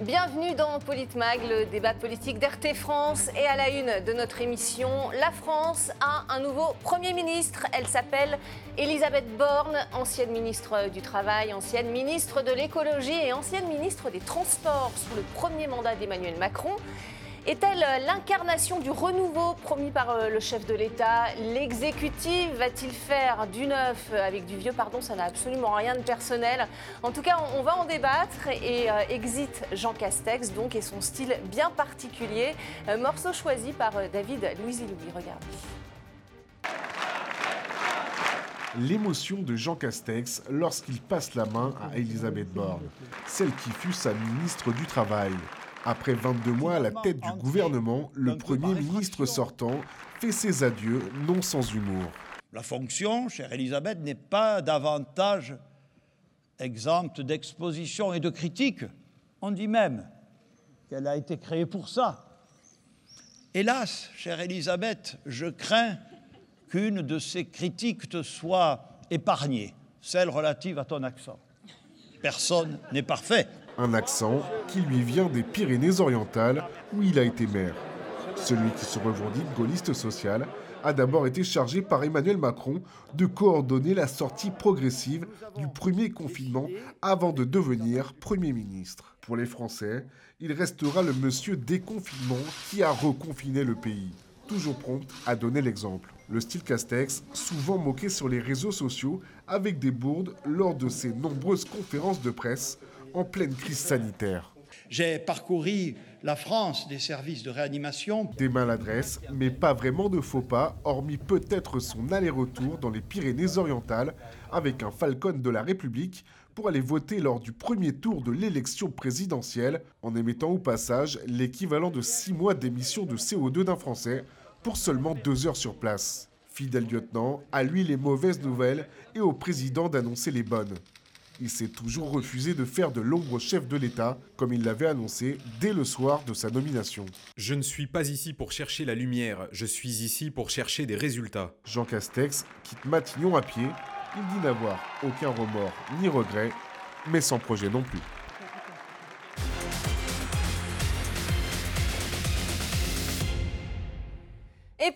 Bienvenue dans Politmag, le débat politique d'RT France. Et à la une de notre émission, la France a un nouveau Premier ministre. Elle s'appelle Elisabeth Borne, ancienne ministre du Travail, ancienne ministre de l'Écologie et ancienne ministre des Transports sous le premier mandat d'Emmanuel Macron. Est-elle l'incarnation du renouveau promis par euh, le chef de l'État? L'exécutif va-t-il faire du neuf avec du vieux? Pardon, ça n'a absolument rien de personnel. En tout cas, on va en débattre et euh, exit Jean Castex, donc, et son style bien particulier. Euh, morceau choisi par David louis Louis. Regardez. L'émotion de Jean Castex lorsqu'il passe la main à Elisabeth Borne, celle qui fut sa ministre du Travail. Après 22 mois à la tête du gouvernement, le Premier ministre sortant fait ses adieux, non sans humour. La fonction, chère Elisabeth, n'est pas davantage exempte d'exposition et de critiques. On dit même qu'elle a été créée pour ça. Hélas, chère Elisabeth, je crains qu'une de ces critiques te soit épargnée, celle relative à ton accent. Personne n'est parfait un accent qui lui vient des Pyrénées-Orientales où il a été maire. Celui qui se revendique gaulliste social a d'abord été chargé par Emmanuel Macron de coordonner la sortie progressive du premier confinement avant de devenir Premier ministre. Pour les Français, il restera le monsieur déconfinement qui a reconfiné le pays, toujours prompt à donner l'exemple. Le style Castex, souvent moqué sur les réseaux sociaux avec des bourdes lors de ses nombreuses conférences de presse, en pleine crise sanitaire. J'ai parcouru la France des services de réanimation. Des maladresses, mais pas vraiment de faux pas, hormis peut-être son aller-retour dans les Pyrénées-Orientales avec un Falcon de la République pour aller voter lors du premier tour de l'élection présidentielle, en émettant au passage l'équivalent de six mois d'émission de CO2 d'un Français pour seulement deux heures sur place. Fidèle lieutenant, à lui les mauvaises nouvelles et au président d'annoncer les bonnes il s'est toujours refusé de faire de l'ombre chef de l'État, comme il l'avait annoncé dès le soir de sa nomination. Je ne suis pas ici pour chercher la lumière, je suis ici pour chercher des résultats. Jean Castex quitte Matignon à pied. Il dit n'avoir aucun remords ni regret, mais sans projet non plus.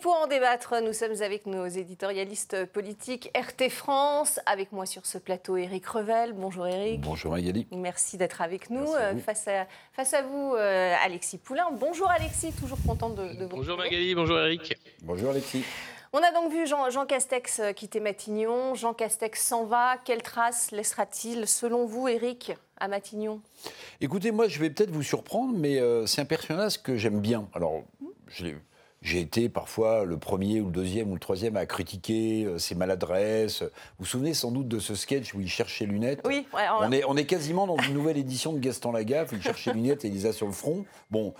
Pour en débattre, nous sommes avec nos éditorialistes politiques RT France. Avec moi sur ce plateau, Éric Revel. Bonjour Éric. Bonjour Magali. Merci d'être avec nous. Face, à, face à vous, euh, Alexis Poulain. Bonjour Alexis, toujours content de, de vous Bonjour Magali, bonjour Éric. Bonjour Alexis. On a donc vu Jean, Jean, Castex euh, quitter Matignon. Jean Castex s'en va. Quelle trace laissera-t-il, selon vous, Éric, à Matignon? Écoutez, moi, je vais peut-être vous surprendre, mais euh, c'est un personnage que j'aime bien. Alors, je l'ai j'ai été parfois le premier ou le deuxième ou le troisième à critiquer euh, ses maladresses. Vous vous souvenez sans doute de ce sketch où il cherche ses lunettes Oui. on... est, on est quasiment dans une nouvelle édition de Gaston Lagaffe. Il cherche ses lunettes et il les a sur le front. Bon.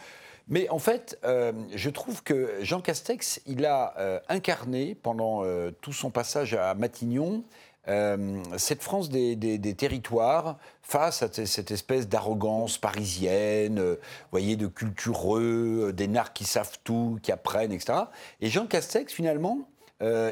Mais en fait, euh, je trouve que Jean Castex, il a euh, incarné pendant tout son passage à Matignon euh, cette France des, territoires face à cette espèce d'arrogance parisienne, euh, voyez, de cultureux, euh, des narcs qui savent tout, qui apprennent, etc. Et Jean Castex, finalement,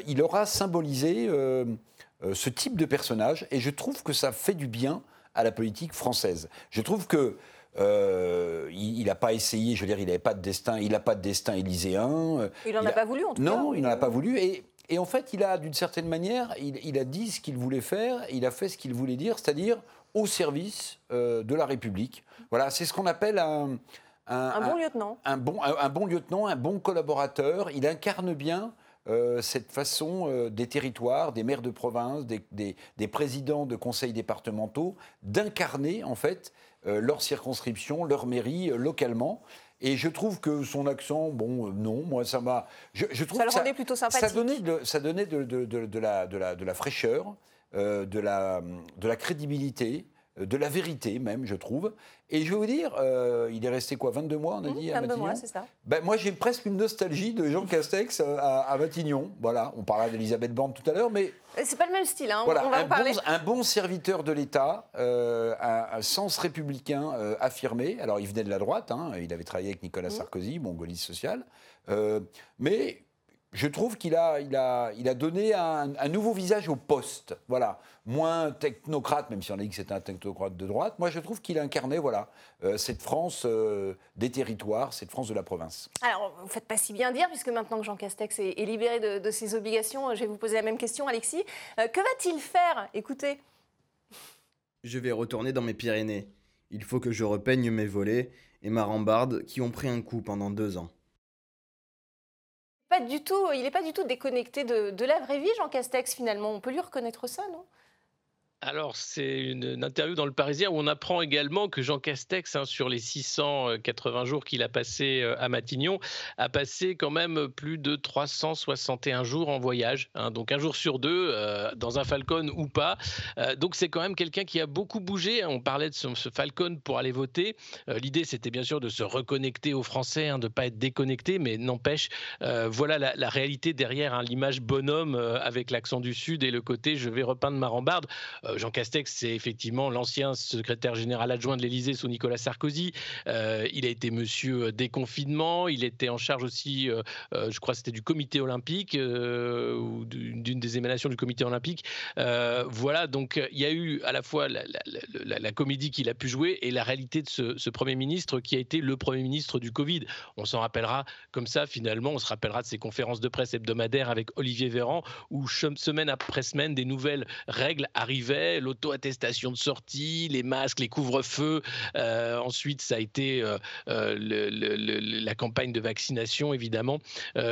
il aura symbolisé ce type de personnage, et je trouve que ça fait du bien à la politique française. Je trouve que il n'a pas essayé, je veux dire, il n'avait pas de destin, il n'a pas de destin élyséen. Il n'en a, pas voulu, en tout cas. Non, il n'en a pas voulu. Et et en fait, il a, d'une certaine manière, il, a dit ce qu'il voulait faire, il a fait ce qu'il voulait dire, c'est-à-dire au service euh, de la République. Voilà, c'est ce qu'on appelle un, un, bon lieutenant. Un bon, un, bon lieutenant, un bon collaborateur. Il incarne bien euh, cette façon euh, des territoires, des maires de province, des, des, présidents de conseils départementaux, d'incarner en fait leur circonscription, leur mairie localement. Et je trouve que son accent, bon, euh, non, moi ça m'a. Je, trouve ça le rendait plutôt sympathique. Ça donnait de, ça donnait de, de, de la, la, de, la, fraîcheur, euh, de, la, de la crédibilité, de la vérité même, je trouve. Et je vais vous dire, euh, il est resté quoi, 22 mois, on a mmh, dit, à 22 mois, c'est ça. Ben, moi, j'ai presque une nostalgie de Jean Castex euh, à, Matignon. Voilà, on parlait d'Elisabeth Borne tout à l'heure, mais... C'est pas le même style, hein. voilà, on va un, en parler. Bon, un bon serviteur de l'État, un, sens républicain affirmé. Alors, il venait de la droite, hein, il avait travaillé avec Nicolas mmh. Sarkozy, bon, gaulliste social. mais je trouve qu'il a, il a, il a donné un, un nouveau visage au poste. Voilà moins technocrate, même si on a dit que c'était un technocrate de droite. Moi, je trouve qu'il incarnait voilà, euh, cette France euh, des territoires, cette France de la province. Alors, vous ne faites pas si bien dire, puisque maintenant que Jean Castex est, libéré de, ses obligations, je vais vous poser la même question, Alexis. Euh, que va-t-il faire? Écoutez. Je vais retourner dans mes Pyrénées. Il faut que je repeigne mes volets et ma rambarde qui ont pris un coup pendant deux ans. Il n'est pas du tout déconnecté de la vraie vie, Jean Castex, finalement. On peut lui reconnaître ça, non? Alors, c'est une, interview dans le Parisien où on apprend également que Jean Castex, hein, sur les 680 jours qu'il a passé euh, à Matignon, a passé quand même plus de 361 jours en voyage. Hein. donc, un jour sur deux, euh, dans un Falcon ou pas. Euh, donc, c'est quand même quelqu'un qui a beaucoup bougé. On parlait de ce, Falcon pour aller voter. L'idée, c'était bien sûr de se reconnecter aux Français, hein, de ne pas être déconnecté, mais n'empêche, voilà la, réalité derrière l'image bonhomme avec l'accent du Sud et le côté je vais repeindre ma rambarde. Euh, Jean Castex, c'est effectivement l'ancien secrétaire général adjoint de l'Élysée sous Nicolas Sarkozy. Euh, il a été monsieur euh, déconfinement. Il était en charge aussi, je crois, c'était du comité olympique ou d'une des émanations du comité olympique. voilà, donc il y a eu à la fois la, comédie qu'il a pu jouer et la réalité de ce, ce, Premier ministre qui a été le Premier ministre du Covid. On s'en rappellera comme ça, finalement, on se rappellera de ses conférences de presse hebdomadaires avec Olivier Véran, où semaine après semaine, des nouvelles règles arrivaient l'auto-attestation de sortie, les masques, les couvre-feux. Euh, ensuite, ça a été euh, euh, la campagne de vaccination, évidemment.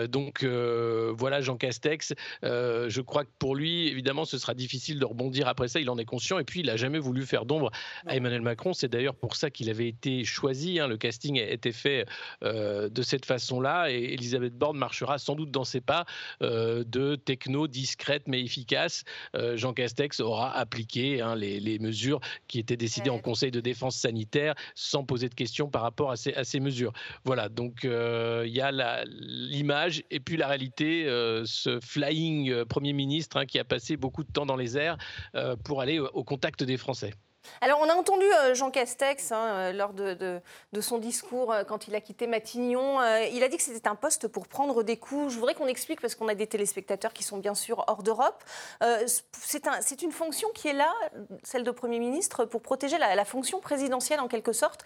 donc voilà, Jean Castex. je crois que pour lui, évidemment, ce sera difficile de rebondir après ça. Il en est conscient. Et puis, il n'a jamais voulu faire d'ombre à Emmanuel Macron. C'est d'ailleurs pour ça qu'il avait été choisi. Hein. Le casting a été fait de cette façon-là. Et Elisabeth Borne marchera sans doute dans ses pas de techno discrète mais efficace. Jean Castex aura Hein, les, mesures qui étaient décidées en Conseil de défense sanitaire sans poser de questions par rapport à ces, à ces mesures. Voilà, donc euh, il y a l'image et puis la réalité, euh, ce flying euh, Premier ministre hein, qui a passé beaucoup de temps dans les airs pour aller au contact des Français. Alors, on a entendu euh, Jean Castex hein, euh, lors de, son discours euh, quand il a quitté Matignon. il a dit que c'était un poste pour prendre des coups. Je voudrais qu'on explique, parce qu'on a des téléspectateurs qui sont bien sûr hors d'Europe. c'est une fonction qui est là, celle de Premier ministre, pour protéger la, fonction présidentielle en quelque sorte.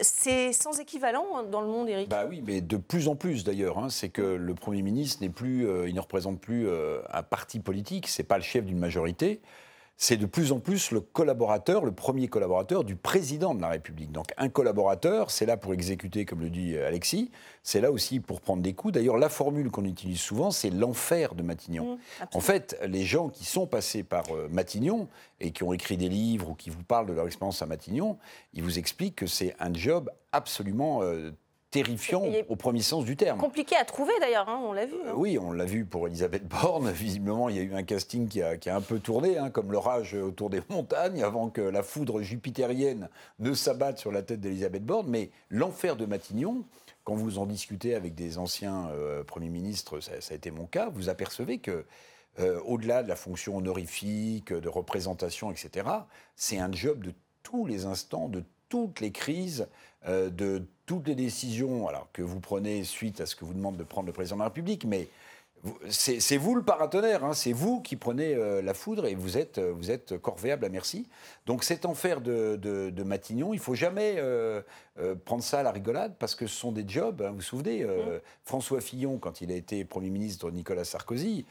c'est sans équivalent dans le monde, Éric? Bah oui, mais de plus en plus d'ailleurs. Hein. c'est que le Premier ministre plus, il ne représente plus un parti politique, c'est pas le chef d'une majorité c'est de plus en plus le collaborateur, le premier collaborateur du président de la République. Donc un collaborateur, c'est là pour exécuter, comme le dit euh, Alexis, c'est là aussi pour prendre des coups. D'ailleurs, la formule qu'on utilise souvent, c'est l'enfer de Matignon. Mmh, en fait, les gens qui sont passés par euh, Matignon et qui ont écrit des livres ou qui vous parlent de leur expérience à Matignon, ils vous expliquent que c'est un job absolument euh, terrifiant au premier sens du terme. Compliqué à trouver d'ailleurs, hein, on l'a vu. Hein. oui, on l'a vu pour Elisabeth Borne. Visiblement, il y a eu un casting qui a, un peu tourné, hein, comme l'orage autour des montagnes, avant que la foudre jupitérienne ne s'abatte sur la tête d'Elisabeth Borne. Mais l'enfer de Matignon, quand vous en discutez avec des anciens euh, premiers ministres, ça, a été mon cas, vous apercevez que euh, au-delà de la fonction honorifique, de représentation, etc., c'est un job de tous les instants, de toutes les crises, euh, de toutes les décisions alors, que vous prenez suite à ce que vous demande de prendre le président de la République, mais c'est vous le paratonnerre, hein, c'est vous qui prenez euh, la foudre et vous êtes, euh, vous êtes corvéable à merci. Donc cet enfer de, de, Matignon, il faut jamais prendre ça à la rigolade parce que ce sont des jobs. Hein, vous vous souvenez, mmh. François Fillon, quand il a été Premier ministre de Nicolas Sarkozy,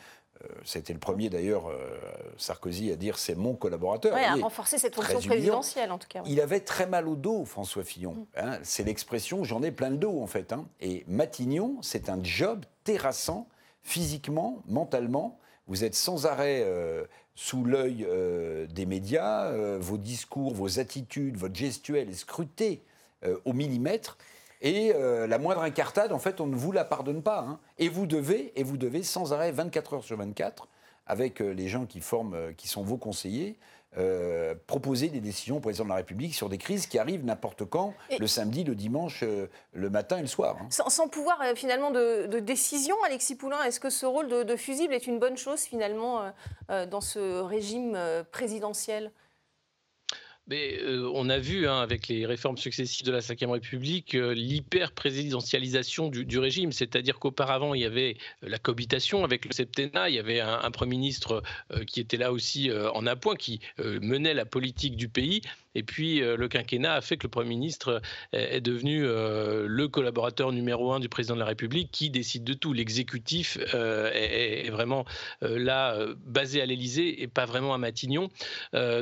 c'était le premier d'ailleurs, euh, Sarkozy, à dire c'est mon collaborateur. Oui, à renforcer cette fonction présidentielle en tout cas. Il avait très mal au dos, François Fillon. Mm. Hein. c'est l'expression j'en ai plein le dos en fait. Hein. Et Matignon, c'est un job terrassant, physiquement, mentalement. Vous êtes sans arrêt euh, sous l'œil des médias, vos discours, vos attitudes, votre gestuelle est scrutée au millimètre. Et euh, la moindre incartade, en fait, on ne vous la pardonne pas. Hein. Et vous devez, et vous devez sans arrêt, 24 heures sur 24, avec euh, les gens qui forment, euh, qui sont vos conseillers, proposer des décisions au président de la République sur des crises qui arrivent n'importe quand, le samedi, le dimanche, le matin et le soir. Hein. Sans, pouvoir finalement de, décision, Alexis Poulain, est-ce que ce rôle de, fusible est une bonne chose finalement dans ce régime présidentiel? Euh, on a vu hein, avec les réformes successives de la Ve République euh, l'hyper-présidentialisation du, régime, c'est-à-dire qu'auparavant il y avait la cohabitation avec le septennat, il y avait un, Premier ministre qui était là aussi en appoint, qui menait la politique du pays, et puis euh, le quinquennat a fait que le Premier ministre euh, est devenu euh, le collaborateur numéro un du président de la République qui décide de tout. L'exécutif est, vraiment là basé à l'Élysée et pas vraiment à Matignon.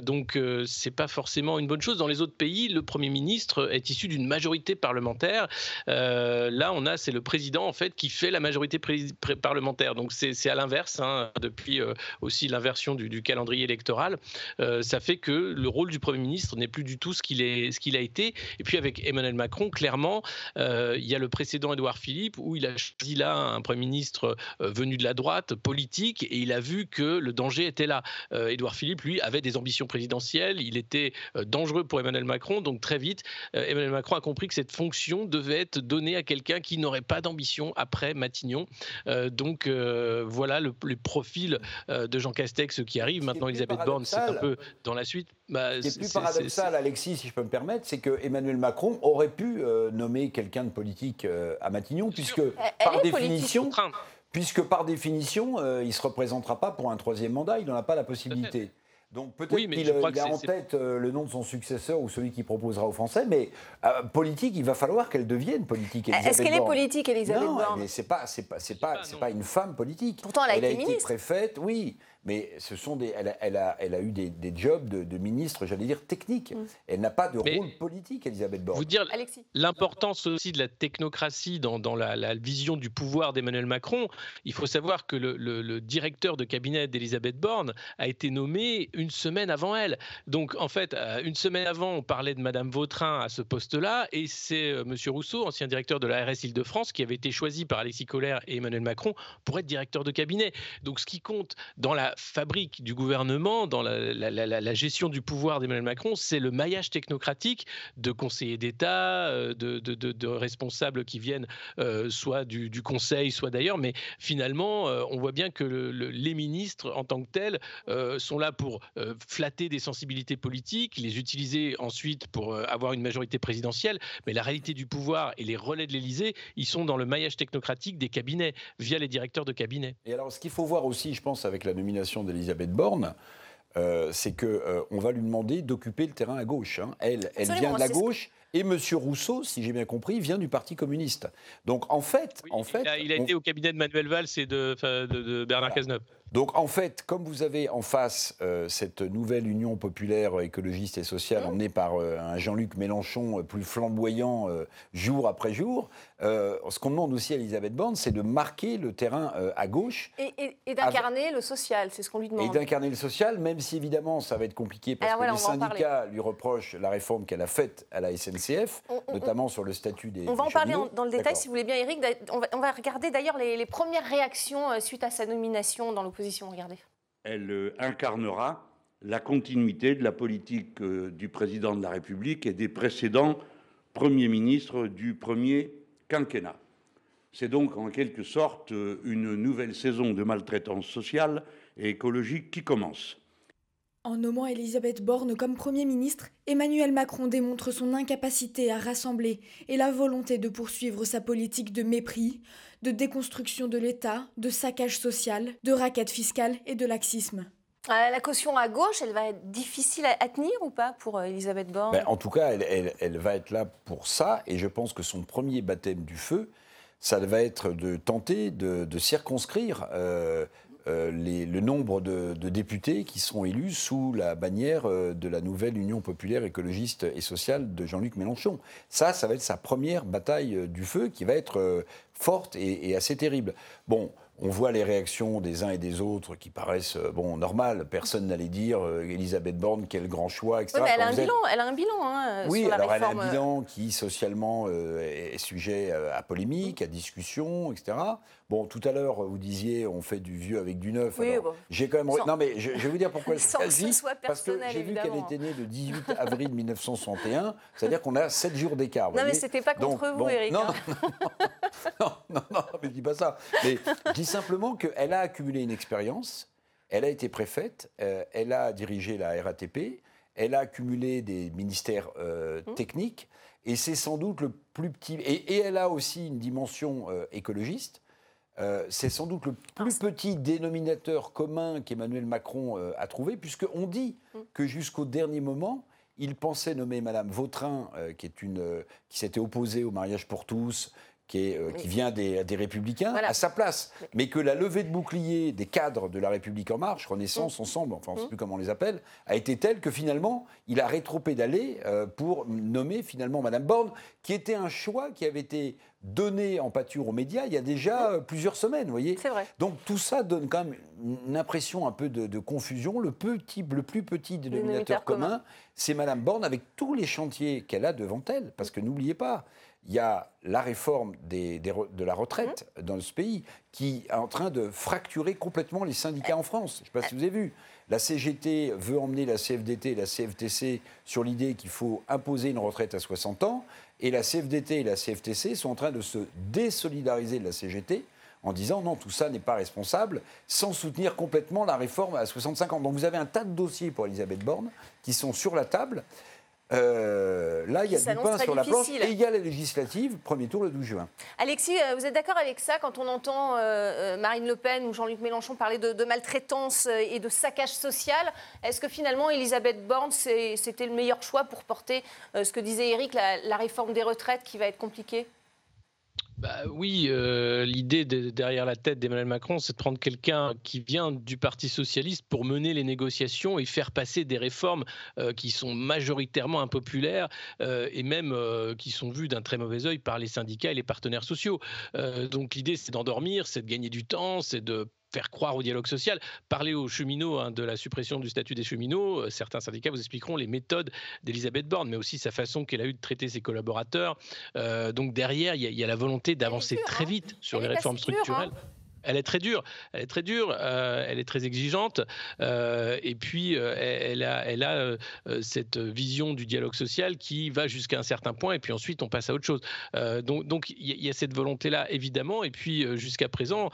donc c'est pas forcément une bonne chose. Dans les autres pays, le Premier ministre est issu d'une majorité parlementaire. là, on a c'est le président en fait qui fait la majorité parlementaire. Donc c'est à l'inverse hein, depuis aussi l'inversion du, du, calendrier électoral. ça fait que le rôle du Premier ministre n'est plus du tout ce qu'il ce qu'il a été. Et puis avec Emmanuel Macron, clairement, euh, il y a le précédent Édouard Philippe où il a choisi là un Premier ministre euh, venu de la droite, politique, et il a vu que le danger était là. Euh, Édouard Philippe, lui, avait des ambitions présidentielles, il était dangereux pour Emmanuel Macron, donc très vite, Emmanuel Macron a compris que cette fonction devait être donnée à quelqu'un qui n'aurait pas d'ambition après Matignon. donc voilà le, profil de Jean Castex qui arrive. Maintenant, Elisabeth Borne, c'est un peu dans la suite. Bah, c'est plus paradoxal, Alexis, si je peux me permettre, c'est que Emmanuel Macron aurait pu euh, nommer quelqu'un de politique euh, à Matignon, puisque par définition, puisque par définition, euh, il ne se représentera pas pour un troisième mandat, il n'en a pas la possibilité. Donc peut-être qu'il a en tête le nom de son successeur ou celui qui proposera aux Français, mais politique, il va falloir qu'elle devienne politique. Est-ce qu'elle est politique, Elisabeth Non, mais c'est pas, c'est pas, c'est pas, pas, une femme politique. Pourtant, elle a, elle été, a été préfète, oui mais ce sont des, elle, a, elle, a, elle a eu des, des jobs de, de, ministre, j'allais dire, technique. Mm. Elle n'a pas de rôle politique, Elisabeth Borne. Vous dire l'importance aussi de la technocratie dans, dans la, la, vision du pouvoir d'Emmanuel Macron, il faut savoir que le, le, le directeur de cabinet d'Elisabeth Borne a été nommé une semaine avant elle. Donc, en fait, euh, une semaine avant, on parlait de Madame Vautrin à ce poste-là, et c'est euh, Monsieur Rousseau, ancien directeur de la RS Île-de-France, qui avait été choisi par Alexis Collère et Emmanuel Macron pour être directeur de cabinet. Donc, ce qui compte dans la fabrique du gouvernement, dans la, gestion du pouvoir d'Emmanuel Macron, c'est le maillage technocratique de conseillers d'État, euh, de, responsables qui viennent euh, soit du, Conseil, soit d'ailleurs. Mais finalement, euh, on voit bien que les ministres, en tant que tels, sont là pour flatter des sensibilités politiques, les utiliser ensuite pour avoir une majorité présidentielle. Mais la réalité du pouvoir et les relais de l'Élysée, ils sont dans le maillage technocratique des cabinets, via les directeurs de cabinet. Et alors, ce qu'il faut voir aussi, je pense, avec la nomination d'Elisabeth Borne, euh, c'est qu'on euh, on va lui demander d'occuper le terrain à gauche. Hein. Elle, elle vient de la gauche. Et M. Rousseau, si j'ai bien compris, vient du Parti communiste. Donc en fait, en fait, il a, été au cabinet de Manuel Valls et de, de, Bernard Cazeneuve. Donc en fait, comme vous avez en face euh, cette nouvelle union populaire écologiste et sociale mmh. emmenée par euh, un Jean-Luc Mélenchon euh, plus flamboyant jour après jour, ce qu'on demande aussi à Elisabeth Borne, c'est de marquer le terrain à gauche. Et, d'incarner le social, c'est ce qu'on lui demande. Et d'incarner le social, même si évidemment ça va être compliqué parce que les syndicats lui reprochent la réforme qu'elle a faite à la SNCF, notamment sur le statut des. On va en parler dans le détail si vous voulez bien, Eric. On va, regarder d'ailleurs les, les, premières réactions suite à sa nomination dans l'opposition Elle euh, incarnera la continuité de la politique euh, du président de la République et des précédents premiers ministres du premier quinquennat. C'est donc en quelque sorte euh, une nouvelle saison de maltraitance sociale et écologique qui commence. En nommant Elisabeth Borne comme Premier ministre, Emmanuel Macron démontre son incapacité à rassembler et la volonté de poursuivre sa politique de mépris, de déconstruction de l'État, de saccage social, de raquette fiscale et de laxisme. Euh, la caution à gauche, elle va être difficile à, tenir ou pas pour euh, Elisabeth Borne? Ben, En tout cas, elle, va être là pour ça, et je pense que son premier baptême du feu, ça va être de tenter de, circonscrire euh, euh, le nombre de, députés qui seront élus sous la bannière euh, de la nouvelle Union populaire écologiste et sociale de Jean-Luc Mélenchon. Ça, ça va être sa première bataille euh, du feu qui va être forte et, et assez terrible. Bon, on voit les réactions des uns et des autres qui paraissent bon normales. Personne n'allait dire euh, Elisabeth Borne quel grand choix, etc. elle, a un bilan, elle, a un bilan, hein, Oui, sur la alors elle a un bilan qui socialement est sujet à polémique, à discussion, etc. Bon, tout à l'heure vous disiez on fait du vieux avec du neuf. Oui, J'ai quand même non mais je, vais vous dire pourquoi Sans ce soit parce que j'ai vu qu'elle était née le 18 avril 1961, c'est-à-dire qu'on a 7 jours d'écart. Non mais c'était pas contre vous, Eric. Non, non, non, non, mais dis pas ça. Mais je dis simplement qu'elle a accumulé une expérience, elle a été préfète, euh, elle a dirigé la RATP, Elle a cumulé des ministères euh, Mmh. techniques. Et c'est sans doute le plus petit. Et, et elle a aussi une dimension euh, écologiste. Euh, c'est sans doute le plus petit dénominateur commun qu'Emmanuel Macron euh, a trouvé, puisqu'on dit Mmh. que jusqu'au dernier moment, il pensait nommer Madame Vautrin, euh, qui, est une, euh, qui s'était opposée au mariage pour tous, qui, est, euh, qui vient des, des Républicains, Voilà. à sa place. Mais- que la levée de bouclier des cadres de la République En Marche, Renaissance, Mmh. Ensemble, enfin on ne sait plus comment on les appelle, a été telle que finalement, il a rétropédalé euh, pour nommer finalement Madame Borne, qui était un choix qui avait été donné en pâture aux médias il y a déjà euh, plusieurs semaines, vous voyez. C'est vrai. Donc tout ça donne quand même une impression un peu de, de confusion. Le, petit, le plus petit dénominateur Dénominateur commun. commun, c'est Madame Borne avec tous les chantiers qu'elle a devant elle. Parce que n'oubliez pas, il y a la réforme des- des re- de la retraite Mmh. dans ce pays qui est en train de fracturer complètement les syndicats en France. Je ne sais pas si vous avez vu. La CGT veut emmener la CFDT et la CFTC sur l'idée qu'il faut imposer une retraite à 60 ans. Et la CFDT et la CFTC sont en train de se désolidariser de la CGT en disant non, tout ça n'est pas responsable, sans soutenir complètement la réforme à 65 ans. Donc vous avez un tas de dossiers pour Elisabeth Borne qui sont sur la table. Euh, là, il y a du pain sur la planche et il y a les législatives, premier tour le 12 juin. Alexis, euh, vous êtes d'accord avec ça quand on entend euh, Marine Le Pen ou Jean-Luc Mélenchon parler de, de maltraitance et de saccage social? Est-ce que finalement, Elisabeth Borne, c'était le meilleur choix pour porter ce que disait Eric, la, la réforme des retraites qui va être compliquée? Bah oui, euh, l'idée de- derrière la tête d'Emmanuel Macron, c'est de prendre quelqu'un qui vient du Parti socialiste pour mener les négociations et faire passer des réformes euh, qui sont majoritairement impopulaires euh, et même qui sont vues d'un très mauvais œil par les syndicats et les partenaires sociaux. Donc l'idée, c'est d'endormir, c'est de gagner du temps, c'est de faire croire au dialogue social, parler aux cheminots hein, de la suppression du statut des cheminots. Euh, Certains syndicats vous expliqueront les méthodes d'Elisabeth Borne, mais aussi sa façon qu'elle a eu de traiter ses collaborateurs. Euh, donc derrière, il y, a- il y a la volonté d'avancer très hein. vite sur Elle les réformes dure, hein. Elle est très dure, elle est très dure, euh, elle est très exigeante, euh, et puis euh, elle a, elle a cette vision du dialogue social qui va jusqu'à un certain point, et puis ensuite on passe à autre chose. Donc donc il y, a- cette volonté-là évidemment, et puis jusqu'à présent,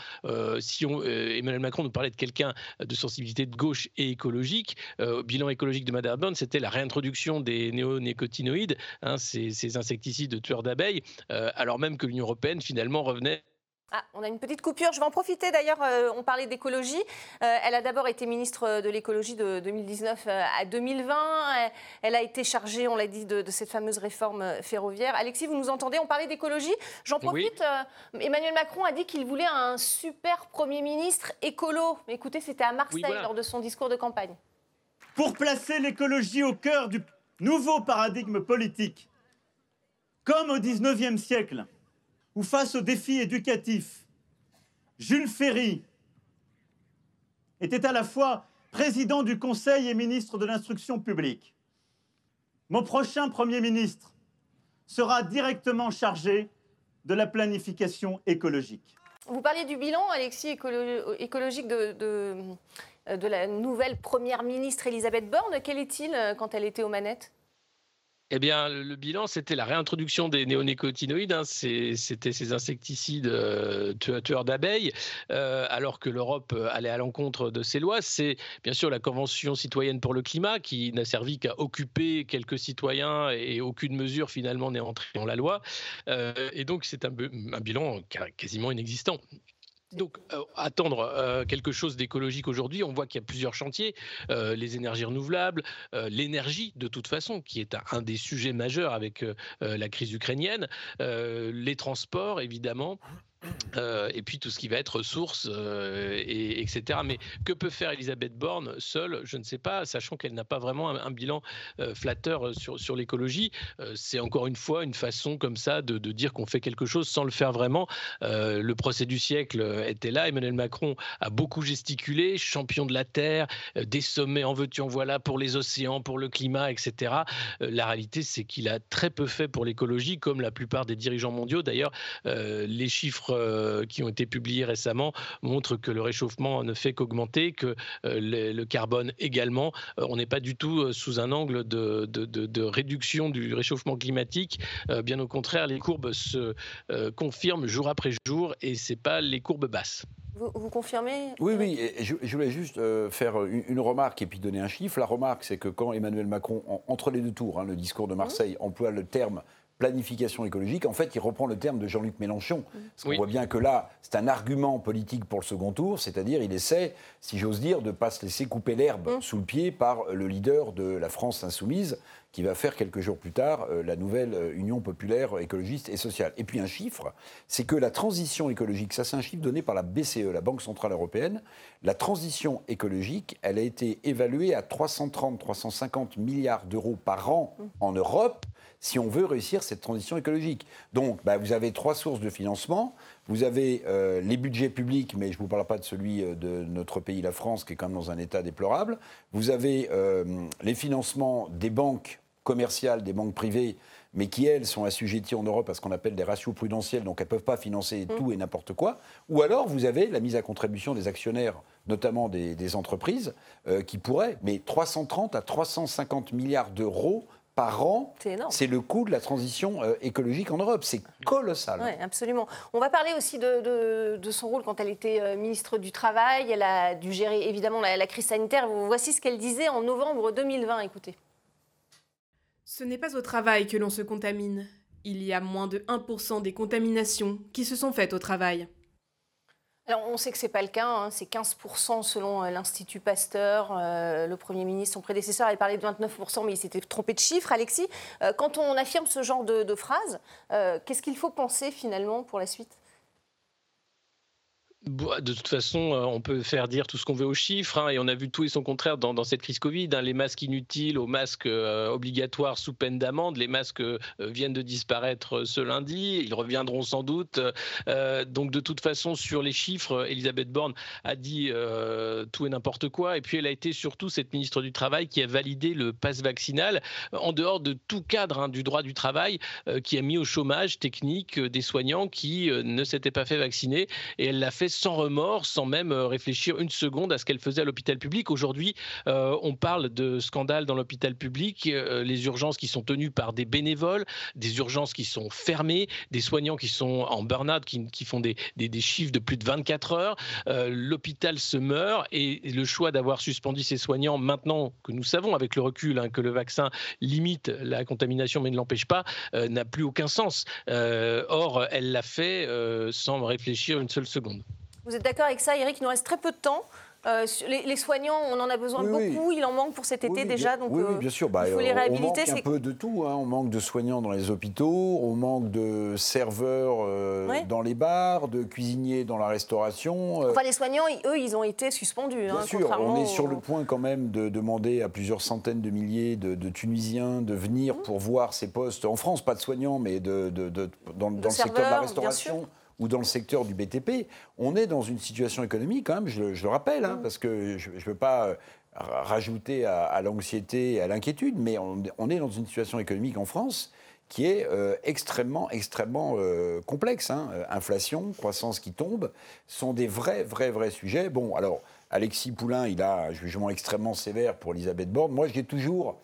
si on, Emmanuel Macron nous parlait de quelqu'un de sensibilité de gauche et écologique, bilan écologique de Madame Borne, c'était la réintroduction des néonicotinoïdes, hein, ces, ces insecticides tueurs d'abeilles, alors même que l'Union européenne finalement revenait Ah, on a une petite coupure. Je vais en profiter d'ailleurs. euh, on parlait d'écologie. Euh, elle a d'abord été ministre de l'écologie de 2019 euh, à 2020. Elle, elle a été chargée, on l'a dit, de, de cette fameuse réforme euh, ferroviaire. Alexis, vous nous entendez? On parlait d'écologie. J'en Oui. profite. euh, Emmanuel Macron a dit qu'il voulait un super Premier ministre écolo. Écoutez, c'était à Marseille voilà. lors de son discours de campagne. pour placer l'écologie au cœur du nouveau paradigme politique. Comme au XIXe siècle, où face aux défis éducatifs, Jules Ferry était à la fois président du Conseil et ministre de l'instruction publique. Mon prochain Premier ministre sera directement chargé de la planification écologique. Vous parliez du bilan, Alexis, écolo- écologique de, de la nouvelle Première ministre Elisabeth Borne. Quel est-il euh, quand elle était aux manettes? Eh bien, le bilan, c'était la réintroduction des néonicotinoïdes. hein. C'était ces insecticides euh, tueurs d'abeilles, euh, alors que l'Europe euh, allait à l'encontre de ces lois. C'est bien sûr la Convention citoyenne pour le climat qui n'a servi qu'à occuper quelques citoyens et aucune mesure finalement n'est entrée dans la loi. Euh, et donc, c'est un, bilan quasiment inexistant. Donc, euh, attendre euh, quelque chose d'écologique aujourd'hui, on voit qu'il y a plusieurs chantiers, euh, les énergies renouvelables, l'énergie de toute façon, qui est un, un des sujets majeurs avec la crise ukrainienne, les transports évidemment. Euh, et puis tout ce qui va être ressources, euh, et, etc. Mais que peut faire Elisabeth Borne seule? Je ne sais pas, sachant qu'elle n'a pas vraiment un, bilan euh, flatteur sur, l'écologie. C'est encore une fois une façon comme ça de, de dire qu'on fait quelque chose sans le faire vraiment. Le procès du siècle était là. Emmanuel Macron a beaucoup gesticulé, champion de la Terre, des sommets en veux-tu en voilà pour les océans, pour le climat, etc. La réalité, c'est qu'il a très peu fait pour l'écologie, comme la plupart des dirigeants mondiaux. D'ailleurs, les chiffres euh, qui ont été publiés récemment montrent que le réchauffement ne fait qu'augmenter, que euh, le, le carbone également. Euh, on n'est pas du tout euh, sous un angle de, de- de- de réduction du réchauffement climatique. Euh, bien au contraire, les courbes se euh, confirment jour après jour et c'est pas les courbes basses. Vous, confirmez Oui, oui. je, voulais juste euh, faire une, remarque et puis donner un chiffre. La remarque, c'est que quand Emmanuel Macron, entre les deux tours, hein, le discours de Marseille, emploie le terme planification écologique, en fait, il reprend le terme de Jean-Luc Mélenchon. Parce qu'on voit bien que là, c'est un argument politique pour le second tour, c'est-à-dire il essaie, si j'ose dire, de ne pas se laisser couper l'herbe sous le pied par le leader de la France insoumise, qui va faire quelques jours plus tard euh, la nouvelle euh, Union populaire écologiste et sociale. Et puis un chiffre, c'est que la transition écologique, ça c'est un chiffre donné par la BCE, la Banque Centrale Européenne, la transition écologique, elle a été évaluée à 330-350 milliards d'euros par an en Europe si on veut réussir cette transition écologique. Donc, bah, vous avez trois sources de financement. Vous avez euh, les budgets publics, mais je ne vous parle pas de celui euh, de notre pays, la France, qui est quand même dans un état déplorable. Vous avez euh, les financements des banques commerciales, des banques privées, mais qui, elles, sont assujetties en Europe à ce qu'on appelle des ratios prudentiels, donc elles ne peuvent pas financer mmh. tout et n'importe quoi. Ou alors, vous avez la mise à contribution des actionnaires, notamment des, entreprises, qui pourraient, mais 330 à 350 milliards d'euros par an. C'est le coût de la transition euh, écologique en Europe. C'est colossal. Oui, absolument. On va parler aussi de, son rôle quand elle était euh, ministre du Travail. Elle a dû gérer évidemment la, crise sanitaire. Voici ce qu'elle disait en novembre 2020. Écoutez. Ce n'est pas au travail que l'on se contamine. Il y a moins de 1% des contaminations qui se sont faites au travail. Alors, on sait que ce n'est pas le cas, hein. c'est 15% selon euh, l'Institut Pasteur. Euh, le Premier ministre, son prédécesseur, avait parlé de 29%, mais il s'était trompé de chiffre. Alexis, euh, quand on affirme ce genre de, phrases, qu'est-ce qu'il faut penser finalement pour la suite? De toute façon, euh, on peut faire dire tout ce qu'on veut aux chiffres, hein, et on a vu tout et son contraire dans, cette crise Covid. Hein, les masques inutiles aux masques euh, obligatoires sous peine d'amende. Les masques euh, viennent de disparaître ce lundi. Ils reviendront sans doute. donc, de toute façon, sur les chiffres, Elisabeth Borne a dit tout et n'importe quoi. Et puis, elle a été surtout cette ministre du Travail qui a validé le pass vaccinal en dehors de tout cadre hein, du droit du travail, qui a mis au chômage technique des soignants qui ne s'étaient pas fait vacciner. Et elle l'a fait sans remords, sans même euh, réfléchir une seconde à ce qu'elle faisait à l'hôpital public. Aujourd'hui, euh, on parle de scandales dans l'hôpital public, euh, les urgences qui sont tenues par des bénévoles, des urgences qui sont fermées, des soignants qui sont en burn-out, qui, font des, chiffres de plus de 24 heures. l'hôpital se meurt et le choix d'avoir suspendu ces soignants maintenant que nous savons avec le recul hein, que le vaccin limite la contamination mais ne l'empêche pas, n'a plus aucun sens. or, elle l'a fait sans réfléchir une seule seconde. Vous êtes d'accord avec ça, Eric? Il nous reste très peu de temps. Euh, les, soignants, on en a besoin beaucoup. Il en manque pour cet été déjà. Donc, oui, bien sûr. Bah, il faut les réhabiliter. On manque un peu de tout. Hein. On manque de soignants dans les hôpitaux, on manque de serveurs euh, dans les bars, de cuisiniers dans la restauration. Euh. Enfin, les soignants, eux, ils ont été suspendus. Bien hein, sûr. On est sur le point quand même de demander à plusieurs centaines de milliers de, Tunisiens de venir mmh. pour voir ces postes en France, pas de soignants, mais de, dans, le secteur de la restauration ou dans le secteur du BTP, on est dans une situation économique, quand même, je, le rappelle, hein, parce que je ne veux pas euh, rajouter à, l'anxiété et à l'inquiétude, mais on, est dans une situation économique en France qui est euh, extrêmement, extrêmement euh, complexe. Hein. Inflation, croissance qui tombe, sont des vrais, vrais, vrais sujets. Bon, alors, Alexis Poulain, il a un jugement extrêmement sévère pour Elisabeth Borne. Moi, j'ai toujours...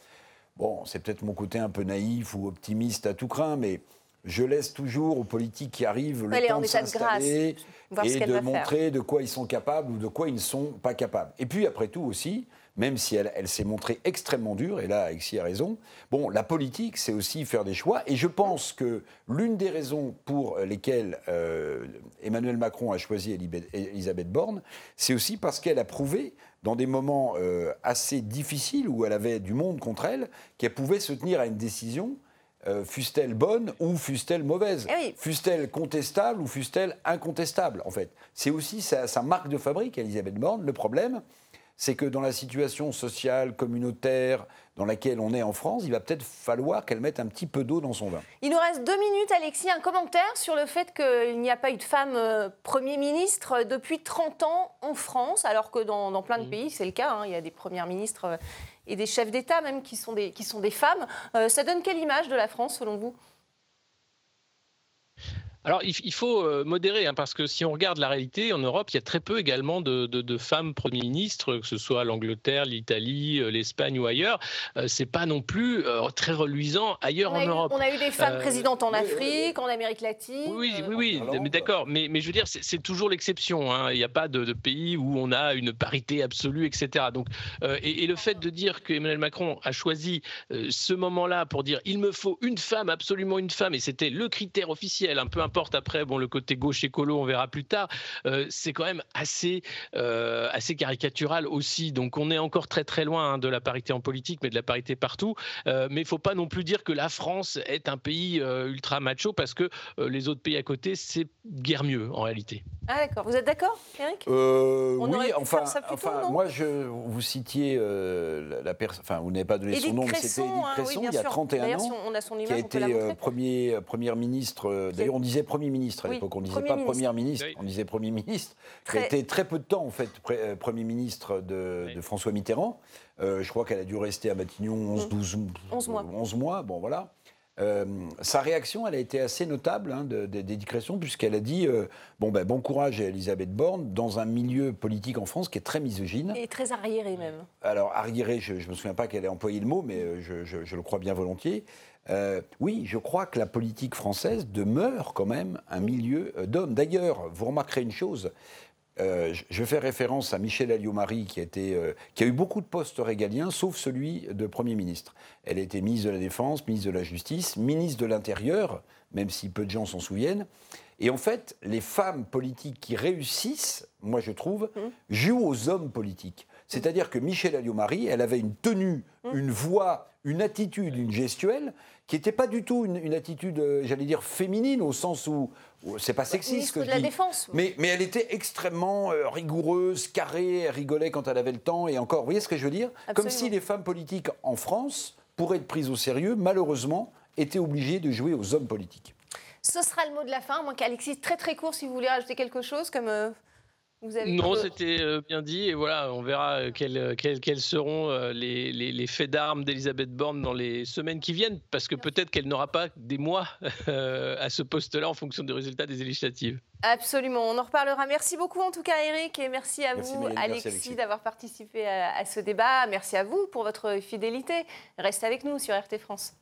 Bon, c'est peut-être mon côté un peu naïf ou optimiste à tout craint, mais je laisse toujours aux politiques qui arrivent le temps de s'installer et de montrer de quoi ils sont capables ou de quoi ils ne sont pas capables. Et puis après tout aussi, même si elle, s'est montrée extrêmement dure, et là, Alexis a raison, bon, la politique, c'est aussi faire des choix. Et je pense que l'une des raisons pour lesquelles euh, Emmanuel Macron a choisi Elisabeth Borne, c'est aussi parce qu'elle a prouvé, dans des moments euh, assez difficiles où elle avait du monde contre elle, qu'elle pouvait se tenir à une décision euh, fût-elle bonne ou fût-elle mauvaise? Eh Fût-elle contestable ou fût-elle incontestable, en fait? C'est aussi sa, marque de fabrique, Elisabeth Borne. Le problème, c'est que dans la situation sociale, communautaire, dans laquelle on est en France, il va peut-être falloir qu'elle mette un petit peu d'eau dans son vin. Il nous reste deux minutes, Alexis. Un commentaire sur le fait qu'il n'y a pas eu de femme euh, Premier ministre depuis 30 ans en France, alors que dans, plein de mmh. pays, c'est le cas. Hein. Il y a des premières ministres euh, et des chefs d'État même qui sont des, qui sont des femmes. Euh, ça donne quelle image de la France selon vous? Alors, il, faut euh, modérer, hein, parce que si on regarde la réalité, en Europe, il y a très peu également de, femmes premiers ministres, que ce soit l'Angleterre, l'Italie, euh, l'Espagne ou ailleurs. Euh, c'est pas non plus très reluisant ailleurs en Europe. On a eu des femmes présidentes en Afrique, en Amérique latine. Oui, oui, oui, mais d'accord. Mais, mais, je veux dire, c'est toujours l'exception. Hein. Il n'y a pas de, pays où on a une parité absolue, etc. Donc, et, et, le fait de dire que Emmanuel Macron a choisi ce moment-là pour dire il me faut une femme, absolument une femme, et c'était le critère officiel, un peu importe. Après bon, le côté gauche écolo, on verra plus tard, euh, c'est quand même assez, euh, assez caricatural aussi. Donc on est encore très très loin hein, de la parité en politique, mais de la parité partout. Euh, mais il ne faut pas non plus dire que la France est un pays ultra macho, parce que les autres pays à côté, c'est guère mieux en réalité. Ah d'accord, vous êtes d'accord, Eric? Oui, enfin, enfin moi, je, vous citiez la personne, enfin vous n'avez pas donné son nom, mais c'était Edith hein, Cresson, il y a 31 ans, on a son qui a été premier, première ministre, d'ailleurs on disait Premier ministre à l'époque. On ne disait pas Première ministre, on disait Premier ministre. Qui a été très peu de temps, en fait, euh, Premier ministre de, François Mitterrand. Euh, je crois qu'elle a dû rester à Matignon 11, 12, 11 mois. 11 mois, bon voilà. Euh, sa réaction, elle a été assez notable hein, puisqu'elle a dit bon, ben, bon courage à Elisabeth Borne dans un milieu politique en France qui est très misogyne. Et très arriéré même. Alors, arriéré, je ne me souviens pas qu'elle ait employé le mot, mais je, je, le crois bien volontiers. Euh, oui, je crois que la politique française demeure quand même un milieu euh, d'hommes. D'ailleurs, vous remarquerez une chose. Euh, je fais référence à Michel Alliot-Marie, qui, qui, a eu beaucoup de postes régaliens, sauf celui de Premier ministre. Elle a été ministre de la Défense, ministre de la Justice, ministre de l'Intérieur, même si peu de gens s'en souviennent. Et en fait, les femmes politiques qui réussissent, moi je trouve, mmh. jouent aux hommes politiques. C'est-à-dire que Michel Alliot-Marie, elle avait une tenue, mmh. une voix, une attitude, une gestuelle qui n'était pas du tout une, attitude, euh, j'allais dire, féminine, au sens où, c'est pas sexiste que de la défense. Mais, mais elle était extrêmement euh, rigoureuse, carrée, elle rigolait quand elle avait le temps, et encore, vous voyez ce que je veux dire? Comme si les femmes politiques en France, pour être prises au sérieux, malheureusement, étaient obligées de jouer aux hommes politiques. Ce sera le mot de la fin. Moi, Alexis, très très court, si vous voulez rajouter quelque chose, comme euh, non, c'était euh, bien dit. Et voilà, on verra euh, euh, quels, seront les, faits d'armes d'Elisabeth Borne dans les semaines qui viennent, parce que peut-être qu'elle n'aura pas des mois à ce poste-là en fonction des résultats des législatives. Absolument, on en reparlera. Merci beaucoup en tout cas Eric et merci à vous Alexis, d'avoir participé à, à ce débat. Merci à vous pour votre fidélité. Restez avec nous sur RT France.